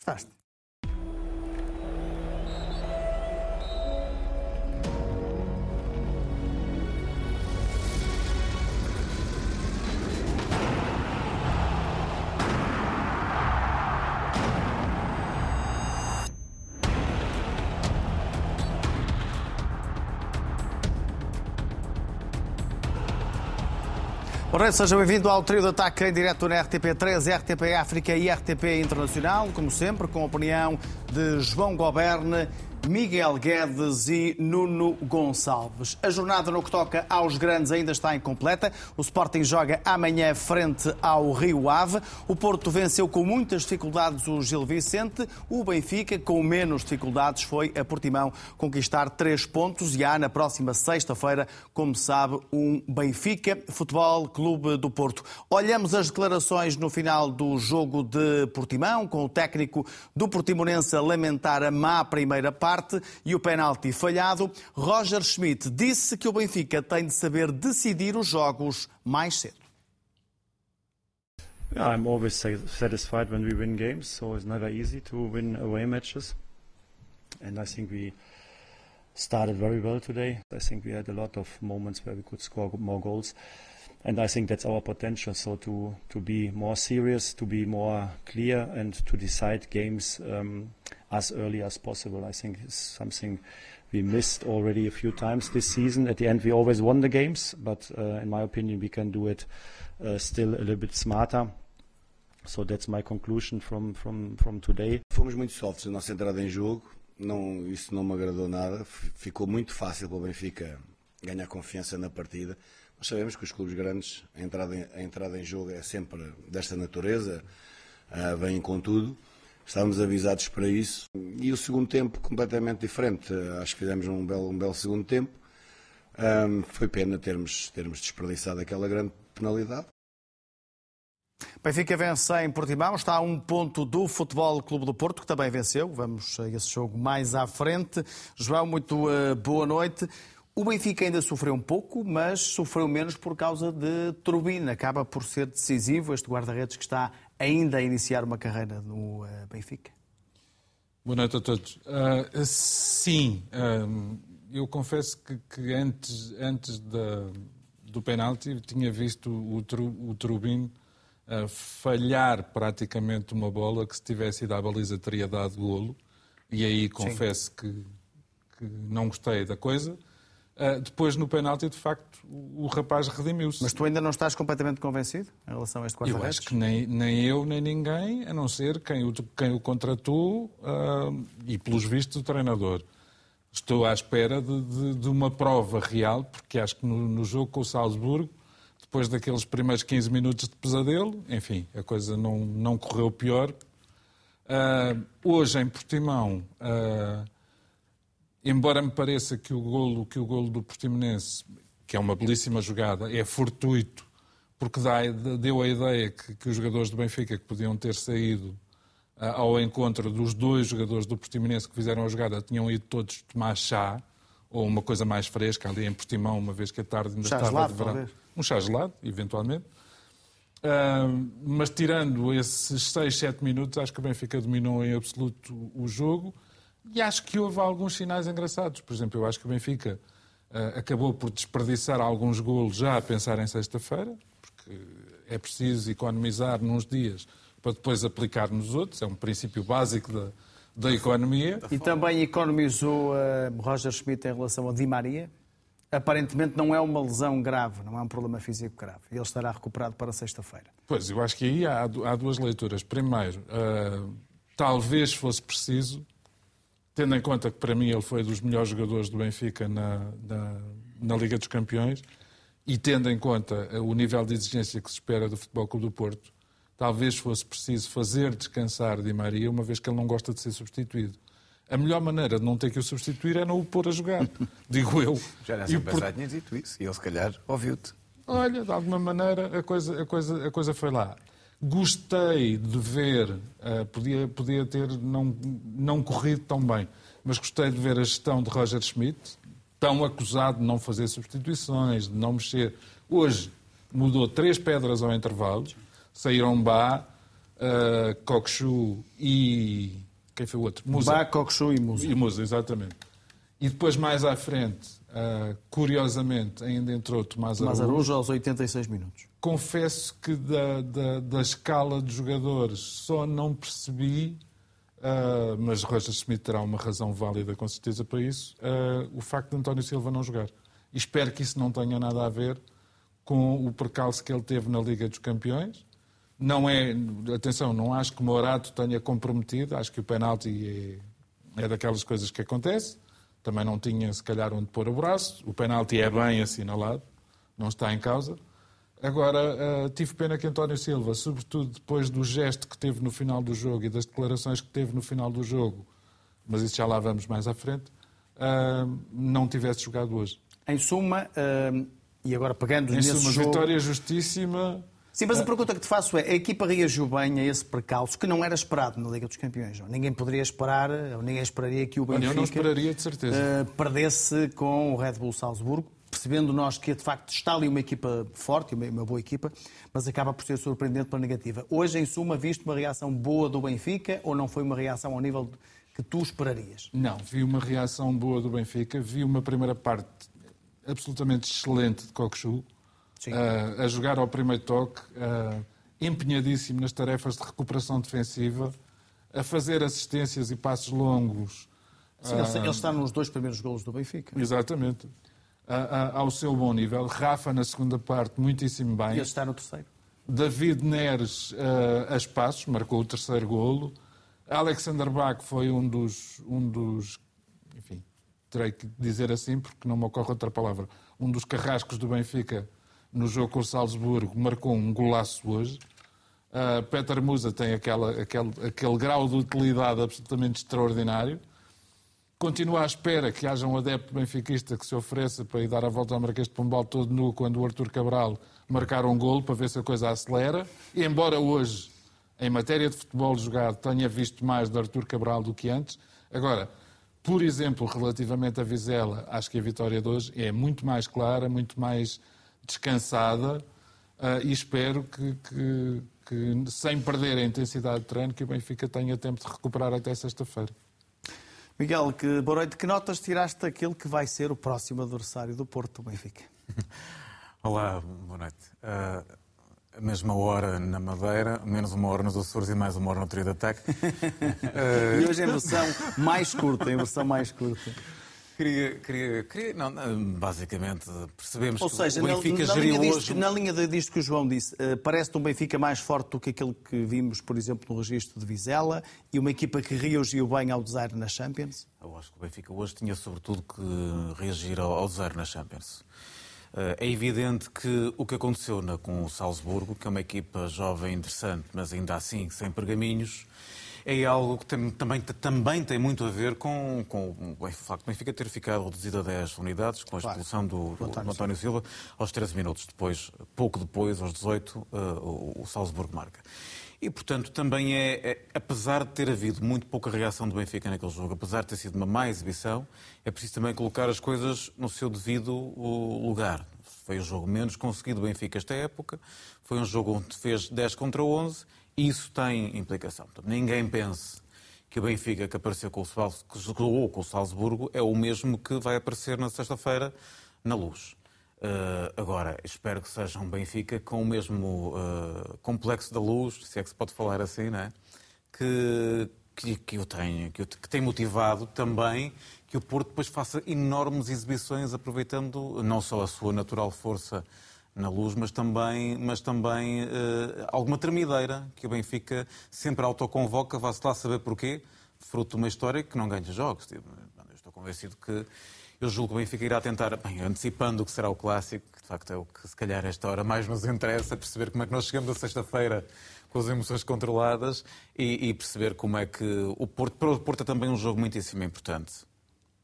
Φτάστε. Ora, seja bem-vindo ao trio de ataque em direto na RTP3, RTP África e RTP Internacional, como sempre, com a opinião de João Goberne Miguel Guedes e Nuno Gonçalves. A jornada no que toca aos grandes ainda está incompleta. O Sporting joga amanhã frente ao Rio Ave. O Porto venceu com muitas dificuldades o Gil Vicente. O Benfica, com menos dificuldades, foi a Portimão conquistar três pontos. E há na próxima sexta-feira, como sabe, um Benfica Futebol Clube do Porto. Olhamos as declarações no final do jogo de Portimão, com o técnico do Portimonense a lamentar a má primeira parte parte e o penalti falhado, Roger Schmidt disse que o Benfica tem de saber decidir os jogos mais cedo. I'm always satisfied when we win games, so it's never easy to win away matches. And I think we started very well today. I think we had a lot of moments where we could score more goals. And I think that's our potential. So to, to be more serious, to be more clear, and to decide games um, as early as possible. I think is something we missed already a few times this season. At the end, we always won the games, but uh, in my opinion, we can do it uh, still a little bit smarter. So that's my conclusion from, from, from today. Fomos muito softs na nossa entrada em jogo. Não, isso não me agradou nada. Ficou muito fácil para o Benfica ganhar confiança na partida. Nós sabemos que os clubes grandes, a entrada em, a entrada em jogo é sempre desta natureza, uh, vêm com tudo. Estávamos avisados para isso. E o segundo tempo completamente diferente. Acho que fizemos um belo, um belo segundo tempo. Um, foi pena termos, termos desperdiçado aquela grande penalidade. Benfica vence em Portimão, está a um ponto do Futebol Clube do Porto, que também venceu. Vamos a esse jogo mais à frente. João, muito uh, boa noite. O Benfica ainda sofreu um pouco, mas sofreu menos por causa de Turbina. Acaba por ser decisivo este guarda-redes que está ainda a iniciar uma carreira no uh, Benfica. Boa noite a todos. Uh, sim, uh, eu confesso que, que antes, antes da, do penalti tinha visto o, o Turbin falhar praticamente uma bola que se tivesse ido à baliza teria dado golo. E aí confesso que, que não gostei da coisa. Uh, depois, no penalti, de facto, o, o rapaz redimiu-se. Mas tu ainda não estás completamente convencido em relação a este quarto Eu acho que nem, nem eu, nem ninguém, a não ser quem o, quem o contratou uh, e, pelos vistos, o treinador. Estou à espera de, de, de uma prova real, porque acho que no, no, jogo com o Salzburgo, depois daqueles primeiros 15 minutos de pesadelo, enfim, a coisa não, não correu pior. Uh, hoje, em Portimão embora me pareça que o golo, que o golo do Portimonense, que é uma belíssima jogada, é fortuito, porque dá, deu a ideia que, que, os jogadores do Benfica que podiam ter saído uh, ao encontro dos dois jogadores do Portimonense que fizeram a jogada tinham ido todos tomar chá ou uma coisa mais fresca ali em Portimão, uma vez que a tarde ainda chá estava gelado, de verão. Talvez. Um chá gelado, eventualmente. Uh, mas tirando esses 6, 7 minutos, acho que o Benfica dominou em absoluto o jogo. E acho que houve alguns sinais engraçados. Por exemplo, eu acho que o Benfica uh, acabou por desperdiçar alguns golos já a pensar em sexta-feira, porque é preciso economizar nos dias para depois aplicar nos outros. É um princípio básico da, da economia. E também economizou uh, Roger Schmidt em relação a Di Maria. Aparentemente não é uma lesão grave, não é um problema físico grave. Ele estará recuperado para sexta-feira. Pois, eu acho que aí há, há duas leituras. Primeiro, uh, talvez fosse preciso tendo em conta que para mim ele foi dos melhores jogadores do Benfica na, na, na, Liga dos Campeões e tendo em conta o nível de exigência que se espera do Futebol Clube do Porto, talvez fosse preciso fazer descansar Di Maria, uma vez que ele não gosta de ser substituído. A melhor maneira de não ter que o substituir é não o pôr a jogar, digo eu. Já era assim por... tinha dito isso e ele se calhar ouviu-te. Olha, de alguma maneira a coisa, a coisa, a coisa foi lá. Gostei de ver, uh, podia, podia ter não, não corrido tão bem, mas gostei de ver a gestão de Roger Schmidt, tão acusado de não fazer substituições, de não mexer. Hoje mudou três pedras ao intervalo, saíram Bá, uh, Kokshu e. Quem foi o outro? Musa. Bá, Kokshu e Musa. E Musa, exatamente. E depois, mais à frente, uh, curiosamente, ainda entrou Tomás, Tomás Araújo. Araújo aos 86 minutos. Confesso que da, da, da escala de jogadores só não percebi, uh, mas Roger Smith terá uma razão válida com certeza para isso, uh, o facto de António Silva não jogar. E espero que isso não tenha nada a ver com o percalço que ele teve na Liga dos Campeões. Não é, atenção, não acho que Morato tenha comprometido, acho que o penalti é, é daquelas coisas que acontece. Também não tinha, se calhar, onde pôr o braço. O penalti é bem assinalado, não está em causa. Agora, uh, tive pena que António Silva, sobretudo depois do gesto que teve no final do jogo e das declarações que teve no final do jogo, mas isso já lá vamos mais à frente, uh, não tivesse jogado hoje. Em suma, uh, e agora pegando em nesse suma, jogo... vitória justíssima. Sim, mas a pergunta que te faço é, a equipa reagiu bem a esse percalço que não era esperado na Liga dos Campeões. Ninguém poderia esperar, ou ninguém esperaria que o Benfica eu não esperaria, de certeza. perdesse com o Red Bull Salzburgo, percebendo nós que de facto está ali uma equipa forte, uma boa equipa, mas acaba por ser surpreendente para a negativa. Hoje, em suma, viste uma reação boa do Benfica ou não foi uma reação ao nível que tu esperarias? Não, vi uma reação boa do Benfica, vi uma primeira parte absolutamente excelente de Kokshu, uh, a jogar ao primeiro toque, uh, empenhadíssimo nas tarefas de recuperação defensiva, a fazer assistências e passos longos. Sim, uh, ele está nos dois primeiros golos do Benfica. Exatamente ao seu bom nível. Rafa, na segunda parte, muitíssimo bem. E ele está no terceiro. David Neres, a espaços, marcou o terceiro golo. Alexander Bach foi um dos, um dos, enfim, terei que dizer assim porque não me ocorre outra palavra, um dos carrascos do Benfica no jogo com o Salzburgo, marcou um golaço hoje. Uh, Peter Musa tem aquela, aquele, aquele grau de utilidade absolutamente extraordinário. Continuo à espera que haja um adepto benfiquista que se ofereça para ir dar a volta ao Marquês de Pombal todo nu quando o Artur Cabral marcar um golo para ver se a coisa acelera. E embora hoje, em matéria de futebol jogado, tenha visto mais de Artur Cabral do que antes, agora, por exemplo, relativamente a Vizela, acho que a vitória de hoje é muito mais clara, muito mais descansada uh, e espero que, que, que, sem perder a intensidade de treino, que o Benfica tenha tempo de recuperar até sexta-feira. Miguel, que, boa noite. Que notas tiraste daquele que vai ser o próximo adversário do Porto, do Benfica? Olá, boa noite. Uh, a mesma hora na Madeira, menos uma hora nos Açores e mais uma hora no trio de ataque. Uh... E hoje em versão mais curta, em versão mais curta. Queria, queria, queria não, basicamente percebemos Ou seja, que o Benfica na, na geriu hoje... Disto, na linha disto que o João disse, uh, parece-te um Benfica mais forte do que aquele que vimos, por exemplo, no registro de Vizela e uma equipa que reagiu bem ao desaire na Champions? Eu acho que o Benfica hoje tinha sobretudo que reagir ao, ao desaire na Champions. Uh, é evidente que o que aconteceu com o Salzburgo, que é uma equipa jovem interessante, mas ainda assim sem pergaminhos, é algo que tem, também, também tem muito a ver com, com o facto de Benfica ter ficado reduzido a 10 unidades com a expulsão do, do, do António Silva aos 13 minutos. Depois, pouco depois, aos 18, uh, o, o Salzburgo marca. E, portanto, também é, é, apesar de ter havido muito pouca reação do Benfica naquele jogo, apesar de ter sido uma má exibição, é preciso também colocar as coisas no seu devido lugar. Foi o jogo menos conseguido do Benfica esta época, foi um jogo onde fez 10 contra 11 isso tem implicação. Ninguém pense que o Benfica que apareceu com o, Salzburgo, com o Salzburgo é o mesmo que vai aparecer na sexta-feira na Luz. Uh, agora, espero que seja um Benfica com o mesmo uh, complexo da luz, se é que se pode falar assim, não é? que, que, que eu tenho, que, que tem motivado também que o Porto depois faça enormes exibições, aproveitando não só a sua natural força na luz, mas também, mas também uh, alguma tremideira que o Benfica sempre autoconvoca, vá-se lá saber porquê, fruto de uma história que não ganha jogos. Tipo, eu estou convencido que eu julgo que o Benfica irá tentar, bem, antecipando o que será o clássico, que de facto é o que se calhar esta hora mais nos interessa, perceber como é que nós chegamos a sexta-feira com as emoções controladas e, e, perceber como é que o Porto, para o Porto é também um jogo muitíssimo importante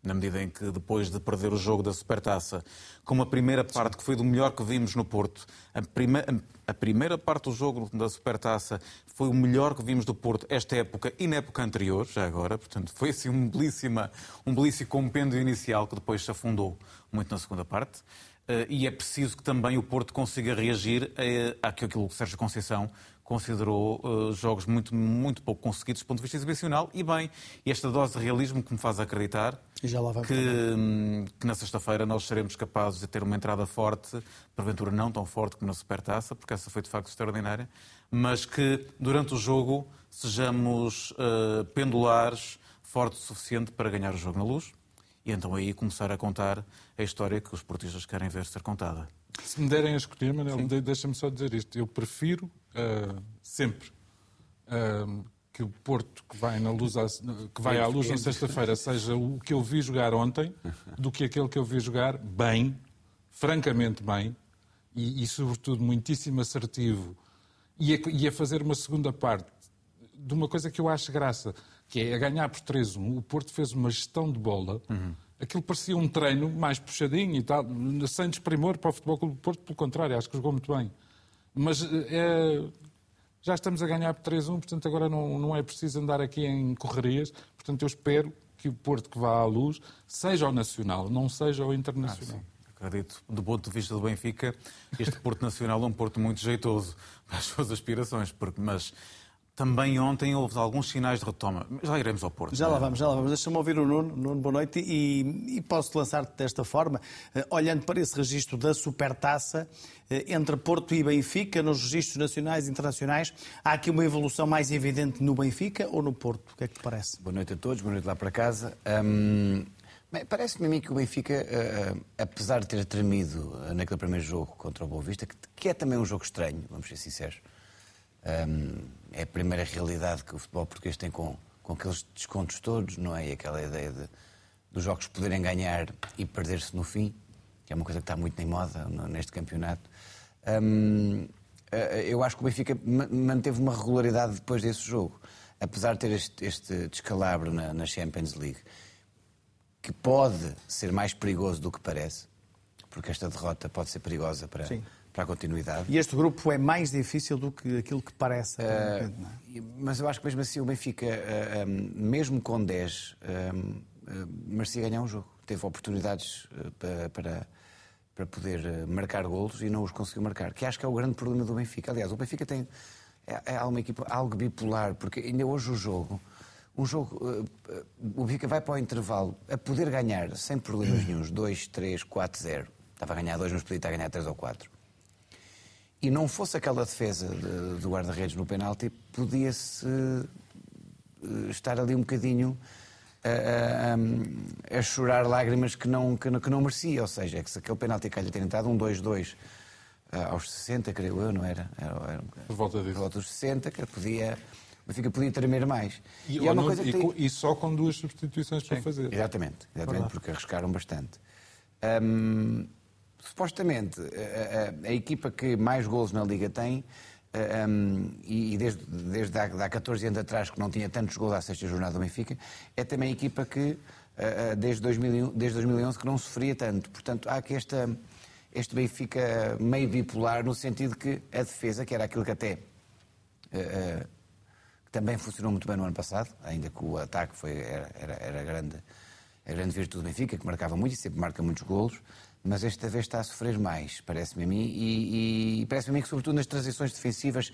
na medida em que depois de perder o jogo da Supertaça, com uma primeira parte que foi do melhor que vimos no Porto, a, prima, a primeira parte do jogo da Supertaça foi o melhor que vimos do Porto esta época e na época anterior, já agora, portanto foi assim um belíssima, um belíssimo compêndio inicial que depois se afundou muito na segunda parte. e é preciso que também o Porto consiga reagir àquilo que o Sérgio Conceição considerou uh, jogos muito, muito pouco conseguidos do ponto de vista exibicional. E bem, esta dose de realismo que me faz acreditar que, hum, que, na sexta-feira nós seremos capazes de ter uma entrada forte, porventura não tão forte como na Supertaça, porque essa foi de facto extraordinária, mas que durante o jogo sejamos uh, pendulares, forte o suficiente para ganhar o jogo na luz. E então aí começar a contar a história que os portistas querem ver ser contada. Se me derem a escolher, Manel, deixa-me só dizer isto. Eu prefiro uh, sempre uh, que o Porto que vai, na luz à, que vai à luz na sexta-feira seja o que eu vi jogar ontem do que aquele que eu vi jogar bem, francamente bem, e, e sobretudo muitíssimo assertivo, e a, e a, fazer uma segunda parte de uma coisa que eu acho graça, que é a ganhar por 3-1. O Porto fez uma gestão de bola. Uhum aquilo parecia um treino mais puxadinho e tal, sem desprimor para o Futebol Clube do Porto, pelo contrário, acho que jogou muito bem. Mas é, já estamos a ganhar por 3-1, portanto agora não, não é preciso andar aqui em correrias, portanto eu espero que o Porto que vá à luz seja o nacional, não seja o internacional. Ah, Acredito, do ponto de vista do Benfica, este Porto Nacional é um Porto muito jeitoso para as suas aspirações, porque, mas também ontem houve alguns sinais de retoma. Já iremos ao Porto. Já lá vamos, já lá vamos. Deixa-me ouvir o Nuno. Nuno, boa noite. E, e posso lançar-te desta forma. Uh, olhando para esse registro da supertaça, uh, entre Porto e Benfica, nos registros nacionais e internacionais, há aqui uma evolução mais evidente no Benfica ou no Porto? O que é que te parece? Boa noite a todos, boa noite lá para casa. Um, Parece-me a mim que o Benfica, uh, apesar de ter tremido naquele primeiro jogo contra o Boa Vista, que, que é também um jogo estranho, vamos ser sinceros, é a primeira realidade que o futebol português tem com, com aqueles descontos todos, não é? E aquela ideia de, dos jogos poderem ganhar e perder-se no fim, que é uma coisa que está muito em moda neste campeonato. Eu acho que o Benfica manteve uma regularidade depois desse jogo, apesar de ter este, este descalabro na, na Champions League, que pode ser mais perigoso do que parece, porque esta derrota pode ser perigosa para, Sim para a continuidade. E este grupo é mais difícil do que aquilo que parece. Uh? Mas eu acho que mesmo assim o Benfica, uh, um, mesmo com 10, um, uh, merecia ganhar um jogo. Teve oportunidades para, para, para, poder marcar golos e não os conseguiu marcar, que acho que é o grande problema do Benfica. Aliás, o Benfica tem é, é uma equipa algo bipolar, porque ainda hoje o jogo, um jogo, o Benfica vai para o intervalo a poder ganhar sem problemas nenhums, 2, 3, 4, 0. Estava a ganhar 2, mas podia estar a ganhar 3 ou 4 e não fosse aquela defesa de, do guarda-redes no penalti, podia-se eh, estar ali um bocadinho a, a, a, chorar lágrimas que não, que, que não merecia. Ou seja, é que se aquele penalti que lhe ter entrado, um 2-2 eh, aos 60, creio eu, não era? era, era por volta disso. Por volta dos 60, que podia. O Benfica podia tremer mais. E, e, é não, e, tem... e, só com duas substituições Sim, para fazer. Exatamente, exatamente porque arriscaram bastante. Um, supostamente, a, a, a, equipa que mais gols na Liga tem, um, e desde, desde há, há 14 anos atrás que não tinha tantos gols à sexta jornada do Benfica, é também a equipa que, desde, 2000, desde 2011, que não sofria tanto. Portanto, há aqui esta, este Benfica meio bipolar, no sentido que a defesa, que era aquilo que até uh, também funcionou muito bem no ano passado, ainda que o ataque foi, era, era, era grande, a grande virtude do Benfica, que marcava muito e sempre marca muitos golos, mas esta vez está a sofrer mais, parece-me a mim, e, e parece-me a mim que, sobretudo nas transições defensivas,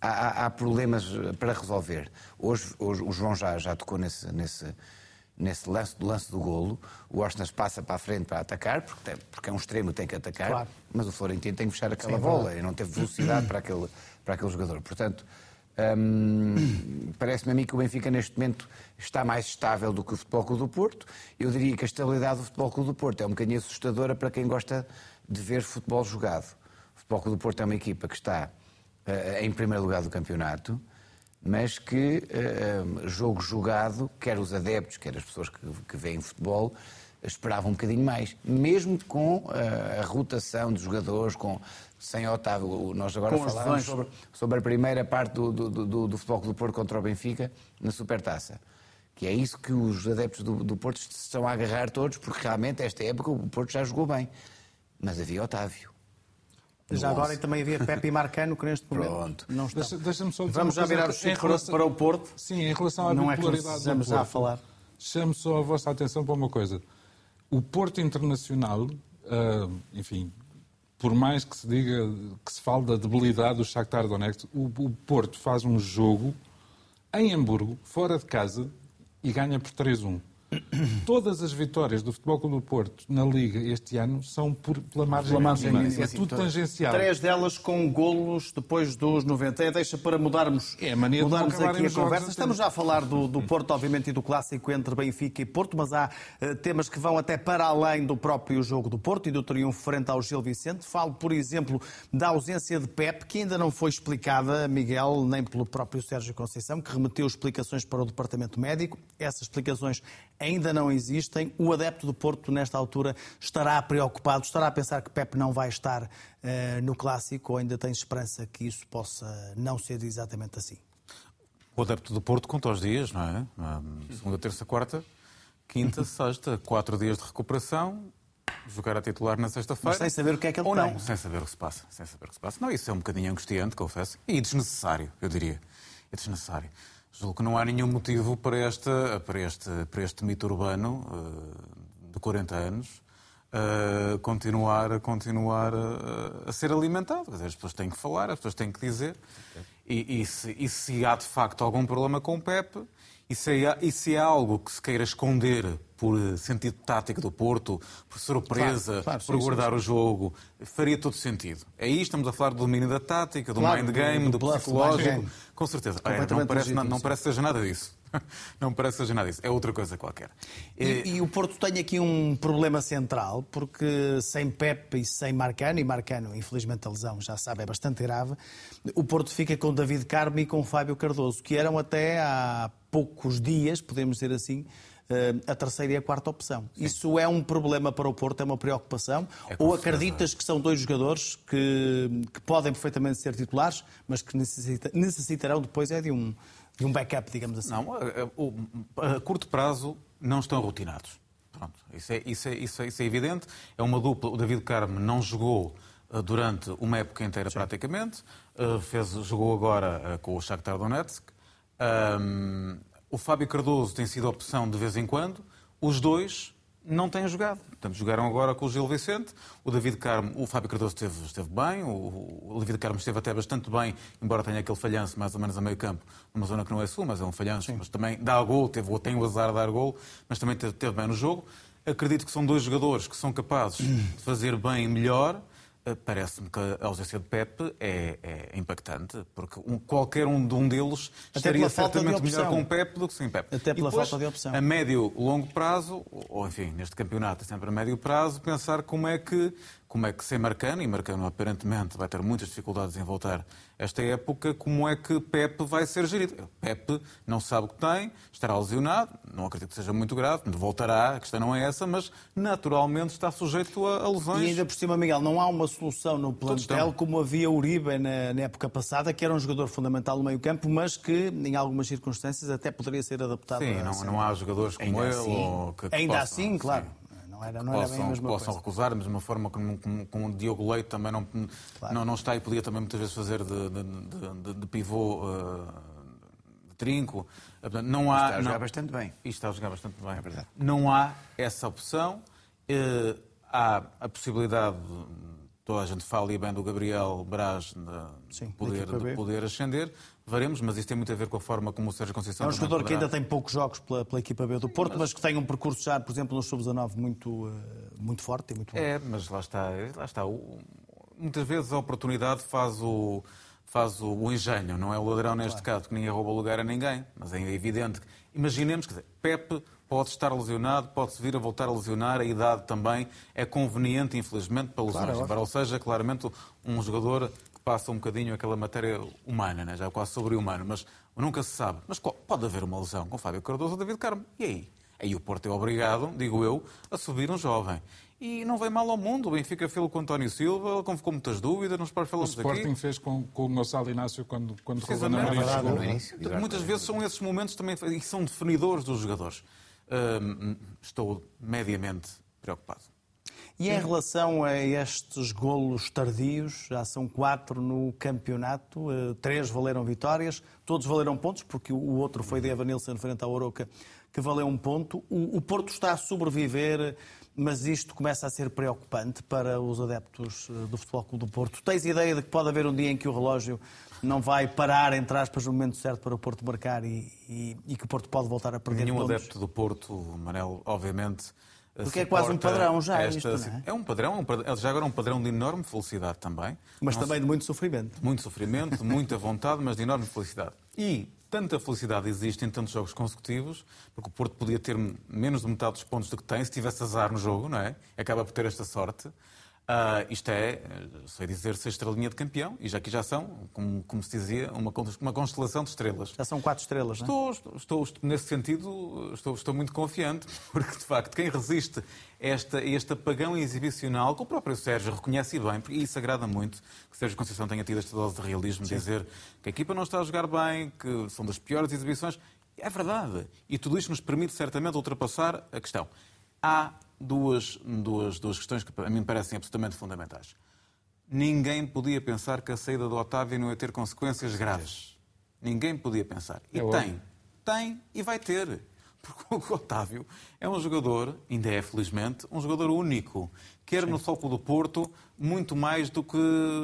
há, há problemas para resolver. Hoje, hoje, o João já, já tocou nesse, nesse, nesse lance, do lance do golo. O Osnas passa para a frente para atacar, porque, tem, porque é um extremo tem que atacar, claro. mas o Florentino tem que fechar aquela Sim, bola e não teve velocidade para aquele, para aquele jogador. Portanto, Parece-me a mim que o Benfica neste momento está mais estável do que o Futebol Clube do Porto. Eu diria que a estabilidade do Futebol Clube do Porto é um bocadinho assustadora para quem gosta de ver futebol jogado. O Futebol Clube do Porto é uma equipa que está uh, em primeiro lugar do campeonato, mas que, uh, jogo jogado, quer os adeptos, quer as pessoas que, que veem futebol, esperavam um bocadinho mais, mesmo com uh, a rotação de jogadores, com sem Otávio. Nós agora com falamos sobre, sobre, a primeira parte do, do, do, do Futebol do Porto contra o Benfica na Supertaça. Que é isso que os adeptos do, do Porto estão a agarrar todos, porque realmente, esta época, o Porto já jogou bem. Mas havia Otávio. Já agora também havia Pepe e Marcano, que neste momento Pronto. não estão. Deixa, deixa só Vamos já virar o Chico relação... para o Porto. Sim, em relação à não bipolaridade é que já a falar. Chamo só a vossa atenção para uma coisa. O Porto Internacional uh, enfim, por mais que se diga, que se fale da debilidade do Shakhtar Donetsk, o, o Porto faz um jogo em Hamburgo, fora de casa, e ganha por 3-1. Todas as vitórias do Futebol Clube do Porto na Liga este ano são por, pela margem, pela margem mínima. É tudo tangencial. Três delas com golos depois dos 90. É, deixa para mudarmos, é, a mudarmos aqui a conversa. Estamos já a falar do, do, Porto, obviamente, e do clássico entre Benfica e Porto, mas há uh, temas que vão até para além do próprio jogo do Porto e do triunfo frente ao Gil Vicente. Falo, por exemplo, da ausência de Pep, que ainda não foi explicada, Miguel, nem pelo próprio Sérgio Conceição, que remeteu explicações para o Departamento Médico. Essas explicações ainda não existem. O adepto do Porto, nesta altura, estará preocupado, estará a pensar que Pep não vai estar uh, no clássico ou ainda tem esperança que isso possa não ser exatamente assim? O adepto do Porto conta os dias, não é? Segunda, terça, quarta, quinta, sexta, quatro dias de recuperação, jogar a titular na sexta-feira. Sem saber o que é que ele Ou tem. não, sem saber o que se passa. Sem saber o que se passa. Não, isso é um bocadinho angustiante, confesso. E desnecessário, eu diria. É desnecessário. Julgo que não há nenhum motivo para, esta, para, este, para este mito urbano uh, de 40 anos continuar, continuar uh, a ser alimentado. Dizer, as pessoas têm que falar, as pessoas têm que dizer. E, e, se, e se há de facto algum problema com o PEP, e se, é, e se é algo que se queira esconder por sentido tático do Porto, por surpresa, claro, claro, por sim, guardar sim, o jogo, faria todo sentido. Aí estamos a falar do domínio da tática, do claro, mind game, do, do, psicológico. Com certeza. É, não, parece, não, não parece seja nada disso. Não parece seja nada disso. É outra coisa qualquer. E, e, o Porto tem aqui um problema central, porque sem Pepe e sem Marcano, e Marcano, infelizmente, a lesão, já sabe, é bastante grave, o Porto fica com David Carmo e com Fábio Cardoso, que eram até há poucos dias, podemos dizer assim, eh, a terceira e a quarta opção. Sim. Isso é um problema para o Porto, é uma preocupação? É Ou acreditas que são dois jogadores que, que podem perfeitamente ser titulares, mas que necessita, necessitarão depois é de um, de um backup, digamos assim? Não, a, a, a curto prazo não estão rotinados. Pronto, isso é, isso, é, isso, é, isso é evidente. É uma dupla. O David Carmo não jogou uh, durante uma época inteira Sim. praticamente. Uh, fez, jogou agora uh, com o Shakhtar Donetsk. Um, o Fábio Cardoso tem sido opção de vez em quando. Os dois não têm jogado. Portanto, jogaram agora com o Gil Vicente. O David Carmo, o Fábio Cardoso esteve, esteve bem. O, o David Carmo esteve até bastante bem, embora tenha aquele falhanço mais ou menos a meio campo, numa zona que não é sua, mas é um falhanço. Sim. Mas também dá gol, teve, tem o azar de dar gol, mas também esteve, esteve bem no jogo. Acredito que são dois jogadores que são capazes de fazer bem e melhor. Eh, parece-me que a ausência de Pepe é, é impactante, porque um, qualquer um de um deles Até estaria certamente melhor com Pepe do que sem Pepe. Até pela depois, falta de opção. A médio, longo prazo, ou enfim, neste campeonato é sempre a médio prazo, pensar como é que como é que sem Marcano, e Marcano aparentemente vai ter muitas dificuldades em voltar esta época, como é que Pepe vai ser gerido? Pepe não sabe o que tem, estará lesionado, não acredito que seja muito grave, voltará, a questão não é essa, mas naturalmente está sujeito a, a lesões. E ainda por cima, Miguel, não há uma solução no plantel como havia Uribe na, na, época passada, que era um jogador fundamental no meio campo, mas que em algumas circunstâncias até poderia ser adaptado. Sim, não, não há jogadores como ainda ele. Assim, que, que ainda possam, assim, claro. Sim não era, não possam, era bem a mesma possam coisa. recusar, da mesma forma como, como, como o Diogo Leite também não, claro. não, não está e podia também muitas vezes fazer de, de, de, de pivô uh, de trinco. Não há, está a jogar não, bastante bem. E está a jogar bastante bem. É verdade. Não há essa opção. Uh, há a possibilidade, toda a gente fala e bem do Gabriel Braz de, poder, de poder ascender. Veremos, mas isso tem muito a ver com a forma como o Sérgio Conceição... É um jogador poderá... que ainda tem poucos jogos pela, pela equipa B do Porto, mas... mas... que tem um percurso já, por exemplo, no Sub-19 muito, uh, muito forte e muito bom. É, mas lá está. Lá está. Muitas vezes a oportunidade faz o, faz o, engenho, não é o ladrão neste claro. caso, que ninguém rouba lugar a ninguém. Mas é evidente que... Imaginemos, que Pepe pode estar lesionado, pode-se vir a voltar a lesionar, a idade também é conveniente, infelizmente, para lesões. Claro, Embora, ou seja, claramente um jogador passa um bocadinho aquela matéria humana, né? já quase sobre-humano, mas nunca se sabe. Mas pode haver uma lesão com Fábio Cardoso ou David Carmo. E aí? Aí o Porto é obrigado, digo eu, a subir um jovem. E não vem mal ao mundo. O Benfica fez com António Silva, ele convocou muitas dúvidas, nos para falamos aqui. O Sporting aqui. fez com, com o Gonçalo Inácio quando, quando Amorim chegou. Início, Muitas vezes são esses momentos também e são definidores dos jogadores. Estou mediamente preocupado. E em relação a estes golos tardios, já são quatro no campeonato, eh, três valeram vitórias, todos valeram pontos, porque o outro foi de Evanilson frente ao Oroca, que valeu um ponto. O, Porto está a sobreviver, mas isto começa a ser preocupante para os adeptos eh, do Futebol Clube do Porto. Tens ideia de que pode haver um dia em que o relógio não vai parar, entre aspas, no momento certo para o Porto marcar e, e, e que o Porto pode voltar a perder Nenhum pontos? adepto do Porto, Manel, obviamente porque é quase um padrão já esta, isto, é? é? um padrão, um, já agora é um padrão de enorme felicidade também. Mas não também de muito sofrimento. Muito sofrimento, de muita vontade, mas de enorme felicidade. E tanta felicidade existe em tantos jogos consecutivos, porque o Porto podia ter menos de metade dos pontos do que tem se tivesse azar no jogo, não é? Acaba por ter esta sorte. Uh, isto é, sei dizer, sexta linha de campeão, e já aqui já são, como, como se dizia, uma, uma constelação de estrelas. Já são quatro estrelas, estou, não é? Estou, estou, nesse sentido, estou, estou muito confiante, porque de facto quem resiste a esta, este apagão exibicional, que o próprio Sérgio reconhece bem, porque isso agrada muito, que Sérgio Conceição tenha tido esta dose de realismo, Sim. dizer que a equipa não está a jogar bem, que são das piores exibições. É verdade. E tudo isto nos permite certamente ultrapassar a questão. Há duas, duas, duas questões que a mim parecem absolutamente fundamentais. Ninguém podia pensar que a saída do Otávio não ia ter consequências graves. Ninguém podia pensar. E é tem. Tem e vai ter. Porque o Otávio é um jogador, ainda é felizmente, um jogador único. Quer Sim. no Foco do Porto, muito mais do que.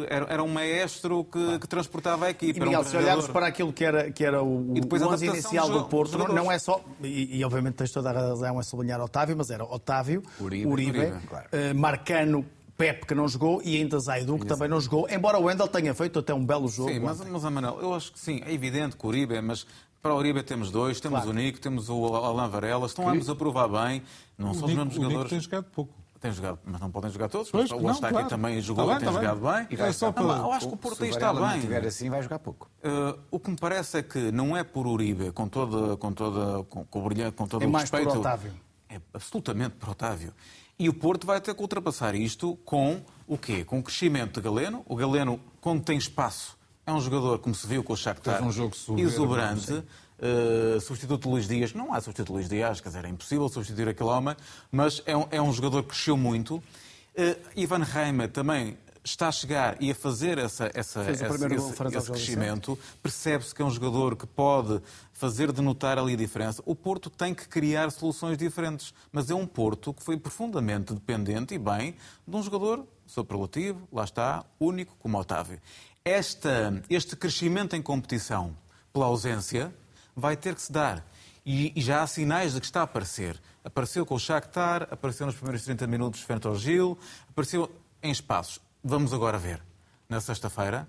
Era, era um maestro que, claro. que, transportava a equipe. E, Miguel, um se olharmos para aquilo que era, que era o, e depois o 11 inicial do, Porto, não, não, é só. E, e, obviamente tens toda a razão a sublinhar Otávio, mas era Otávio, Uribe, Uribe, Uribe claro. uh, Marcano. Pepe, que não jogou, e ainda Zaidu, que também não jogou, embora o Wendel tenha feito até um belo jogo. Sim, mas, mas Amanel, eu acho que sim, é evidente que o Uribe, mas para o Uribe temos dois, temos claro. o Nico, temos o Alain Varela, estão ambos a provar bem, não são os mesmos jogadores. O Nico tem jogado pouco. Tem jogado, mas não podem jogar todos. Pois, o Eustáquio claro. também jogou tá bem, e tem tá jogado bem. E vai é só para... não, eu acho que o Porto aí está bem. Se estiver assim, vai jogar pouco. Uh, o que me parece é que não é por Uribe, com toda, com toda, com, com o brilhante, com todo é o respeito. mais por Otávio. É absolutamente por Otávio. E o Porto vai ter que ultrapassar isto com o quê? Com o crescimento de Galeno. O Galeno, quando tem espaço, é um jogador, como se viu com o Shakhtar, um jogo exuberante. Uh, substituto de Luís Dias, não há substituto de Luís Dias, quer dizer, é impossível substituir aquele homem, mas é um, é um jogador que cresceu muito. Uh, Ivan Reimer também está a chegar e a fazer essa, essa, esse, esse, esse crescimento. Percebe-se que é um jogador que pode fazer denotar ali a diferença. O Porto tem que criar soluções diferentes, mas é um Porto que foi profundamente dependente e bem de um jogador superlativo, lá está, único como Otávio. Esta, este crescimento em competição pela ausência vai ter que se dar. E, e, já há sinais de que está a aparecer. Apareceu com o Shakhtar, apareceu nos primeiros 30 minutos frente ao Gil, apareceu em espaços. Vamos agora ver, na sexta-feira,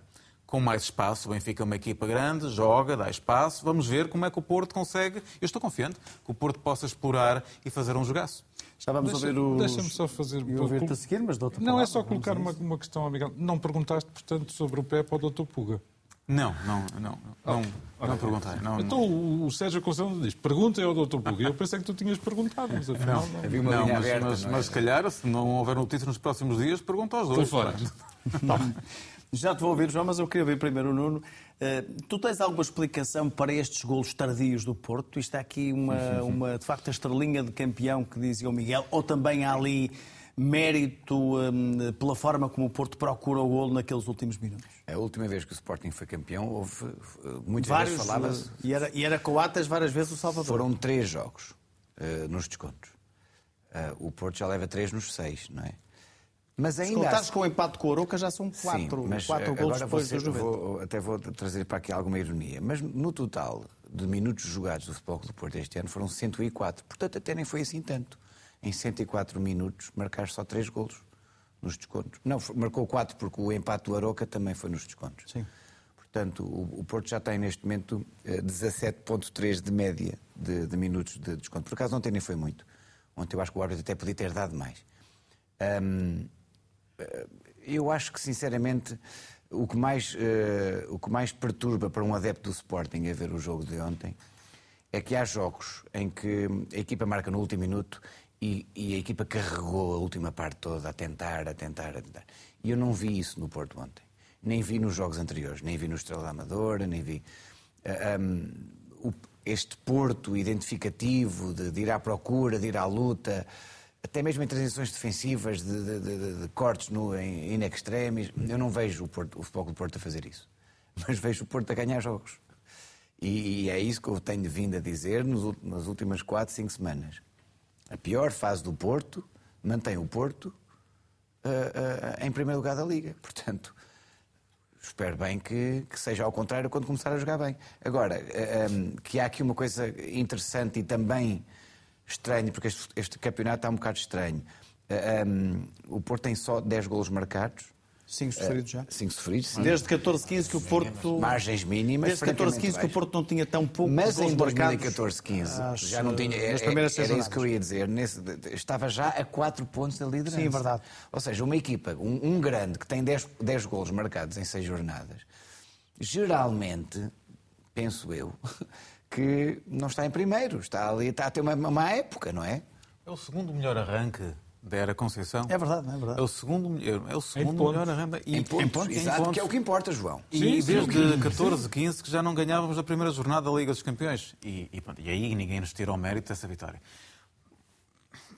com mais espaço, o Benfica é uma equipa grande, joga, dá espaço. Vamos ver como é que o Porto consegue, eu estou confiante, que o Porto possa explorar e fazer um jogaço. Já vamos Deixa, ouvir o. Deixa-me só fazer. E ouvir-te a seguir, mas outra Não, é só colocar uma, uma questão, amiga. Não perguntaste, portanto, sobre o Pepe ou o Dr. Puga? Não, não, não. Não, não, não perguntei. Não, então não. o Sérgio Conceição diz: pergunta ao Dr. Puga. Eu pensei que tu tinhas perguntado, mas afinal não. Havia uma não, mas, aberta, mas, mas, se calhar, se não houver notícias nos próximos dias, pergunta aos dois. Estou fora. Já te vou ouvir, João, mas eu queria ver primeiro o Nuno. Uh, tu tens alguma explicação para estes golos tardios do Porto? Isto é aqui uma, uma, de facto, a estrelinha de campeão que dizia o Miguel, ou também há ali mérito um, pela forma como o Porto procura o golo naqueles últimos minutos? A última vez que o Sporting foi campeão, houve muitas Vários, vezes falava E era, e era coatas várias vezes o Salvador. Foram três jogos uh, nos descontos. Uh, o Porto já leva três nos seis, não é? Mas ainda Se contares assim... com o empate com o Oroca, já são quatro, Sim, mas quatro gols depois do vou, Até vou trazer para aqui alguma ironia. Mas no total de minutos jogados do Futebol do Porto este ano foram 104. Portanto, até nem foi assim tanto. Em 104 minutos, marcar só três golos nos descontos. Não, marcou quatro porque o empate do Aroca também foi nos descontos. Sim. Portanto, o, Porto já tem neste momento 17,3 eh, de média de, de, minutos de desconto. Por acaso ontem nem foi muito. Ontem eu acho que o árbitro até podia ter dado mais. Um, eu acho que, sinceramente, o que, mais, uh, o que mais perturba para um adepto do Sporting a ver o jogo de ontem é que há jogos em que a equipa marca no último minuto e, e, a equipa carregou a última parte toda a tentar, a tentar, a tentar. E eu não vi isso no Porto ontem. Nem vi nos jogos anteriores, nem vi no Estrela da Amadora, nem vi. Uh, eh, um, o, este Porto identificativo de, de, ir à procura, de ir à luta até mesmo em transições defensivas, de, de, de, de cortes no, em, in extremis, eu não vejo o, Porto, o Futebol do Porto a fazer isso. Mas vejo o Porto a ganhar jogos. E, e é isso que eu tenho vindo a dizer nos, nas últimas 4, 5 semanas. A pior fase do Porto mantém o Porto uh, uh, em primeiro lugar da Liga. Portanto, espero bem que, que, seja ao contrário quando começar a jogar bem. Agora, uh, um, que há aqui uma coisa interessante e também estranho, porque este, este campeonato está um bocado estranho. Um, o Porto tem só 10 golos marcados. 5 sofridos já? 5 sofridos, sim. Desde 14, 15 que o Porto. Margens mínimas. Desde 14, 15 que o Porto não tinha tão pouco Mas em marcados. 2014, 15 já não tinha. nas Era, era isso que eu ia dizer. Nesse, estava já a 4 pontos da liderança. Sim, é verdade. Ou seja, uma equipa, um, um grande que tem 10, 10 golos marcados em 6 jornadas, geralmente, penso eu, que não está em primeiro. Está ali, está a ter uma, uma má época, não é? É o segundo melhor arranque da Era Conceição. É verdade, é verdade. É o segundo, melhor- é o segundo pontos. melhor arranque. E, Em pontos, pontos, em exato, pontos. que é o que importa, João. E desde 14, 15 que já não ganhávamos a primeira jornada da Liga dos Campeões. E, e, pronto, e aí ninguém nos tira o mérito dessa vitória.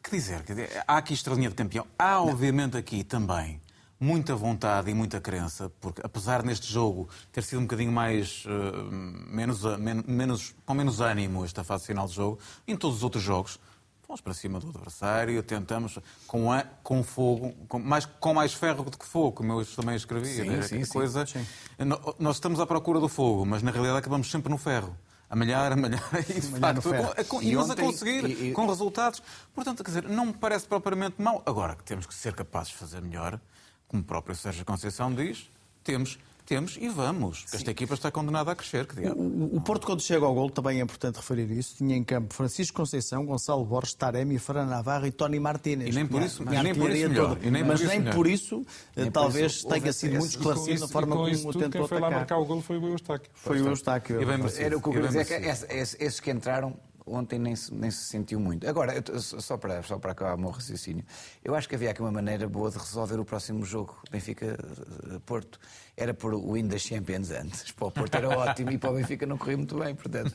Que dizer, quer dizer, há aqui estrelinha de campeão. Há, obviamente, aqui também muita vontade e muita crença, porque apesar neste jogo ter sido um bocadinho mais. eh, menos, men- menos, com menos ânimo esta fase final do jogo, em todos os outros jogos. Fomos para cima do adversário, tentamos com, a- com fogo, com mais, com mais ferro do que fogo, como eu também escrevi. Sim, né? sim, sim. coisa, no- Nós estamos à procura do fogo, mas na realidade acabamos sempre no ferro. A malhar, a malhar, e de facto, ferro. a- a- E mas a ontem- conseguir, e- e- com resultados. Portanto, quer dizer, não me parece propriamente mau. Agora, que temos que ser capazes de fazer melhor, como o próprio Sérgio Conceição diz, temos, temos e vamos. Esta equipa está condenada a crescer, que diabo. O, o Porto, quando chega ao gol, também é importante referir isso, tinha em campo Francisco Conceição, Gonçalo Borges, Taremi, Fran Navarro e Tony Martínez. E nem por isso- e nem por isso melhor. nem por Mas isso nem melhor. por isso, por talvez isso houve tenha sido muito esclarecido isso, na forma com como isso o tudo, tentou quem foi lá marcar o gol foi o Eustáquio. Foi o Eustáquio. E bem merecido. Era o que eu queria dizer, é que esses que entraram ontem nem se, nem se sentiu muito. Agora, eu, só, para, só para acabar o meu raciocínio, eu acho que havia aqui uma maneira boa de resolver o próximo jogo, Benfica-Porto. Era por o win das Champions antes. Para o Porto era ótimo e para o Benfica não corria muito bem. Portanto,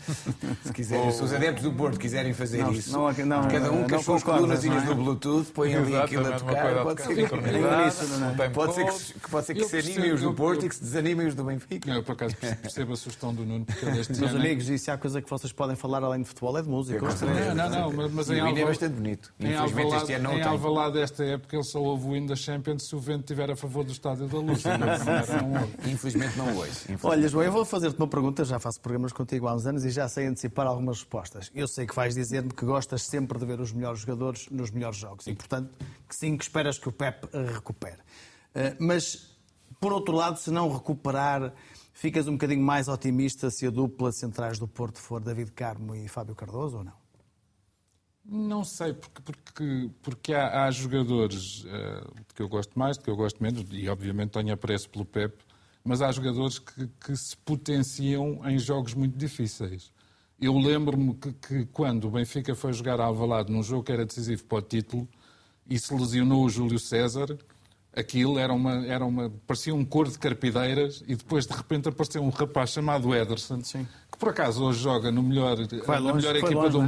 se, quiserem, se os adeptos do Porto quiserem fazer Não, isso, não, não, cada um com as suas colunazinhas é? do Bluetooth, põem ali aquilo a tocar. coisa a Pode tocar, ser, sincronizada, isso, não é? time pode ser que, que pode ser que se animem os do Porto eu- e que se desanimem os do Benfica. Não, eu, por acaso, percebo a sugestão do Nuno, porque ele este Meus ano... amigos, e se há coisa que vocês podem falar além de futebol é de música. Não, não, não, mas, em o hino é Alvalade- bastante bonito. Em Infelizmente Alvalade, este ano não em. Alvalade, esta época, ele só ouve o hino da Champions se o vento estiver a favor do Estádio da Luz. Não. Infelizmente não ouço. Infelizmente. Olha, João, eu vou fazer-te uma pergunta, já faço programas contigo há uns anos e já sei antecipar algumas respostas. Eu sei que vais dizer-me que gostas sempre de ver os melhores jogadores nos melhores jogos e, portanto, que sim, que esperas que o Pep recupere. Eh, Mas, por outro lado, se não recuperar, ficas um bocadinho mais otimista se a dupla de centrais do Porto for David Carmo e Fábio Cardoso ou não? Não sei, porque, porque, porque há, há jogadores de que eu gosto mais, de que eu gosto menos, e obviamente tenho apreço pelo Pep, mas há jogadores que, que se potenciam em jogos muito difíceis. Eu lembro-me que, que quando o Benfica foi jogar a Alvalade num jogo que era decisivo para o título e se lesionou o Júlio César, aquilo era uma, era uma, parecia um cor de carpideiras e depois de repente apareceu um rapaz chamado Ederson, que por acaso hoje joga no melhor, na longe, melhor equipa longe, do é?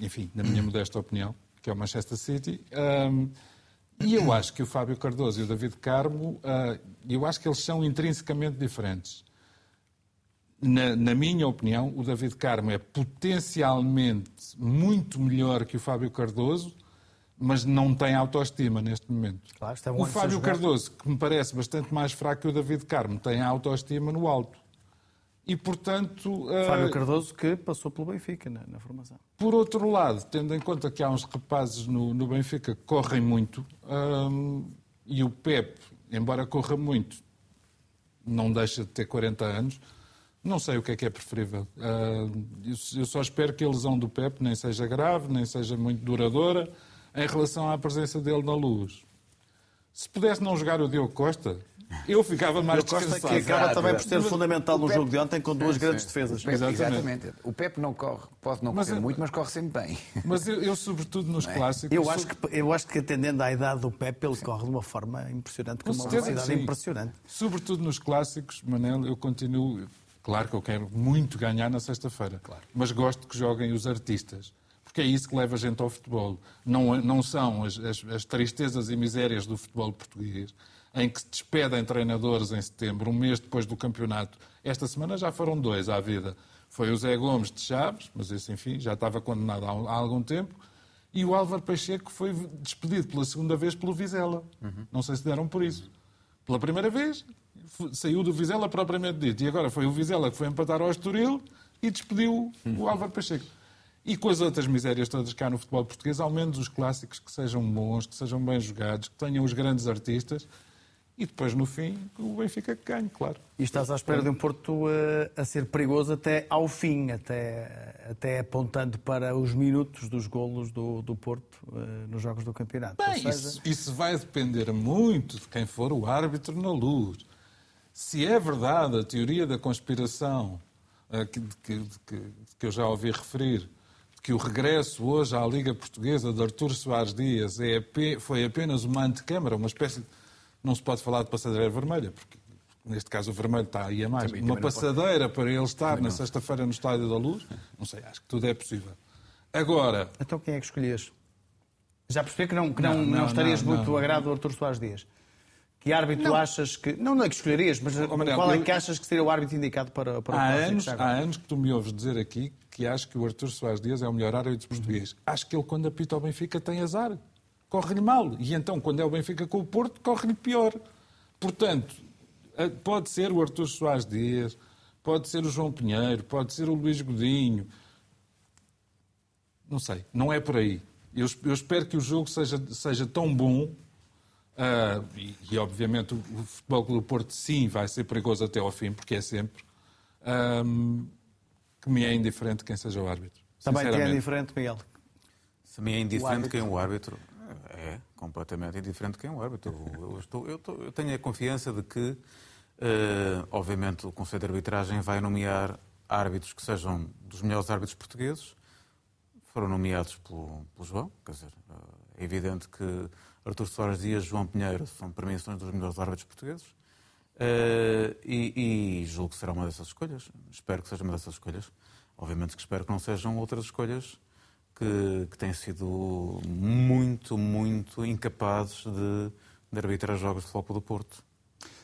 Enfim, na minha modesta opinião, que é o Manchester City. E eu acho que o Fábio Cardoso e o David Carmo, ah, eu acho que eles são intrinsecamente diferentes. Na, na minha opinião, o David Carmo é potencialmente muito melhor que o Fábio Cardoso, mas não tem autoestima neste momento. Claro, o Fábio. Cardoso, que me parece bastante mais fraco que o David Carmo, tem a autoestima no alto. E, portanto, ah, Fábio Cardoso que passou pelo Benfica na, na formação. por outro lado, tendo em conta que há uns rapazes no, no Benfica que correm muito, hum, e o Pep, embora corra muito, não deixa de ter 40 anos, não sei o que é que é preferível. Hum, eu, eu só espero que a lesão do Pep nem seja grave, nem seja muito duradoura, em relação à presença dele na luz. Se pudesse não jogar o Diogo Costa, eu ficava mais Costa descansado. que acaba Exato, também por ser exato. fundamental no O Pep- jogo de ontem com duas grandes defesas. O Pepe, Exatamente. exatamente. O Pepe não corre, pode não Mas correr eu- muito, mas corre sempre bem. Mas eu, eu, sobretudo nos clássicos... Eu sou- acho, que, eu acho que, atendendo à idade do Pepe, ele corre de uma forma impressionante, com, Com uma velocidade sim. impressionante. Sobretudo nos clássicos, Manel, eu continuo. Claro que eu quero muito ganhar na sexta-feira, mas gosto que joguem os artistas. Porque é isso que leva a gente ao futebol. Não, não são as, as, as tristezas e misérias do futebol português, em que se despedem treinadores em setembro, um mês depois do campeonato. Esta semana já foram dois à vida. Foi o Zé Gomes de Chaves, mas esse, enfim, já estava condenado há, há algum tempo, e o Álvaro Pacheco foi despedido pela segunda vez pelo Vizela. Uhum. Não sei se deram por isso. Pela primeira vez, saiu do Vizela propriamente dito. E agora foi o Vizela que foi empatar ao Estoril e despediu o Álvaro Pacheco. E com as outras misérias todas cá no futebol português, ao menos os clássicos que sejam bons, que sejam bem jogados, que tenham os grandes artistas e depois, no fim, o Benfica que ganhe, claro. E estás à espera de um Porto uh, a ser perigoso até ao fim, até, até apontando para os minutos dos golos do, do Porto uh, nos jogos do campeonato. Bem, seja... isso, isso vai depender muito de quem for o árbitro na luz. Se é verdade a teoria da conspiração uh, que, que, que, que eu já ouvi referir, que o regresso hoje à Liga Portuguesa de Artur Soares Dias é, foi apenas uma antecâmara, uma espécie de não se pode falar de passadeira vermelha, porque neste caso o vermelho está aí a mais. Também, Uma também passadeira para ele estar na sexta-feira no Estádio da Luz, não sei, acho que tudo é possível. Agora. Então quem é que escolhias? Já percebi que não, que não, não, não estarias não, muito do agrado do Artur Soares Dias. Que árbitro não. achas que. Não, não é que escolherias, mas oh, Manel, qual é que achas que seria o árbitro indicado para, para há o anos, Há anos que tu me ouves dizer aqui que acho que o Artur Soares Dias é o melhor árbitro português. Acho que ele, quando apita o Benfica, tem azar. Corre-lhe mal. E então, quando é o Benfica com o Porto, corre-lhe pior. Portanto, eh, pode ser o Artur Soares Dias, pode ser o João Pinheiro, pode ser o Luís Godinho. Não sei, não é por aí. Eu, eu espero que o jogo seja, seja tão bom, uh, e, e, obviamente o, o Futebol do Porto sim vai ser perigoso até ao fim, porque é sempre, que me é indiferente quem seja o árbitro. Também te é indiferente, Miguel? Se me é indiferente quem é o árbitro, é completamente indiferente quem é o árbitro. Eu, estou, eu, estou, eu tenho a confiança de que, uh, obviamente, o Conselho de Arbitragem vai nomear árbitros que sejam dos melhores árbitros portugueses. Foram nomeados pelo, pelo João, quer dizer, uh, é evidente que Artur Soares Dias e João Pinheiro são premiações dos melhores árbitros portugueses. Uh, e, e julgo que será uma dessas escolhas. Espero que seja uma dessas escolhas. Obviamente que espero que não sejam outras escolhas que, que têm sido muito, muito incapazes de, de arbitrar jogos de futebol do Porto.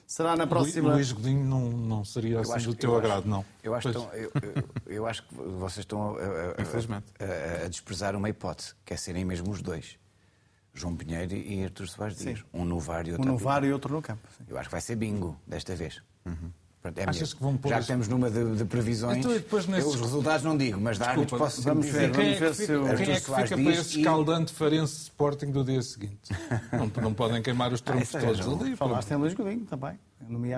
Será na próxima. Luís Godinho não, não seria assim do teu agrado, não. Eu acho, tão, eu, eu, eu, acho que vocês estão a, a, a, a, desprezar uma hipótese, que é serem mesmo os dois. João Pinheiro e Artur Soares Dias. Um no VAR e outro Um no VAR e outro no campo. Sim. Eu acho que vai ser bingo desta vez. Uhum. Pronto, é Achas que vão pôr Já temos numa de, de previsões. Então, depois nesses... Os resultados não digo, mas dá Desculpa, posso vamos ver, vamos ver se o Quem é que fica para esse escaldante e... Farense Sporting do dia seguinte? não, não podem queimar os troncos ah, todos ali. Falaste em Luís Godinho também.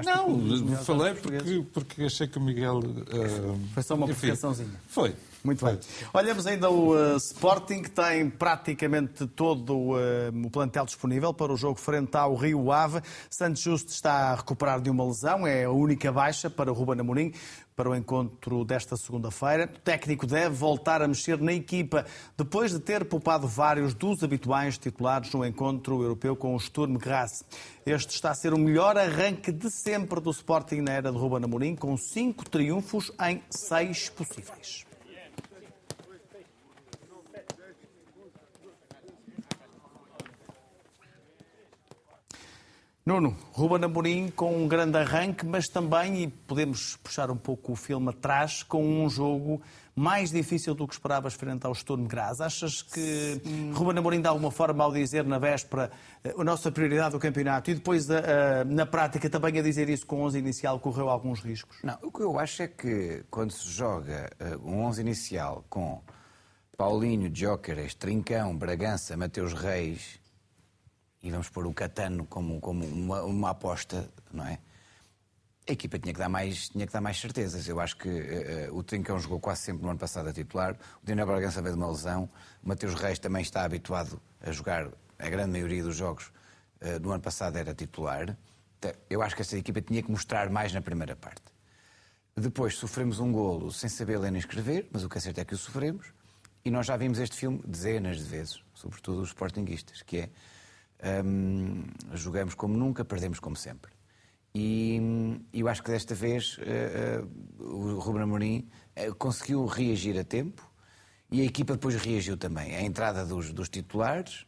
Não, falei porque, porque achei que o Miguel. Uh... Foi só uma provocaçãozinha. Foi. Muito bem. Olhamos ainda o uh, Sporting, que tem praticamente todo uh, o plantel disponível para o jogo frente ao Rio Ave. Santos Justo está a recuperar de uma lesão, é a única baixa para o Ruben Amorim para o encontro desta segunda-feira. O técnico deve voltar a mexer na equipa depois de ter poupado vários dos habituais titulares no encontro europeu com o Sturm Graz. Este está a ser o melhor arranque de sempre do Sporting na era de Ruben Amorim, com cinco triunfos em seis possíveis. Nuno, Ruben Amorim com um grande arranque, mas também, e podemos puxar um pouco o filme atrás, com um jogo mais difícil do que esperavas frente ao Sturm Graz. Achas que Sim. Ruben Amorim, de alguma forma, ao dizer na véspera eh, a nossa prioridade do campeonato e depois a, eh, a, na prática também a dizer isso com o 11 inicial, correu alguns riscos? Não, o que eu acho é que quando se joga um 11 inicial com Paulinho, Jóqueres, Trincão, Bragança, Mateus Reis e vamos pôr o Catano como, como uma, uma aposta, não é? A equipa tinha que dar mais, tinha que dar mais certezas. Eu acho que uh, o Trincão jogou quase sempre no ano passado a titular, o Daniel Bragança veio de uma lesão, o Mateus Reis também está habituado a jogar a grande maioria dos jogos uh, ano passado era titular. Eu acho que essa equipa tinha que mostrar mais na primeira parte. Depois sofremos um golo sem saber ler nem escrever, mas o que é certo é que o sofremos. E nós já vimos este filme dezenas de vezes, sobretudo os sportinguistas, que é um, jogamos como nunca, perdemos como sempre. E eu acho que desta vez uh, uh, o Ruben Amorim uh, conseguiu reagir a tempo e a equipa depois reagiu também. A entrada dos, dos titulares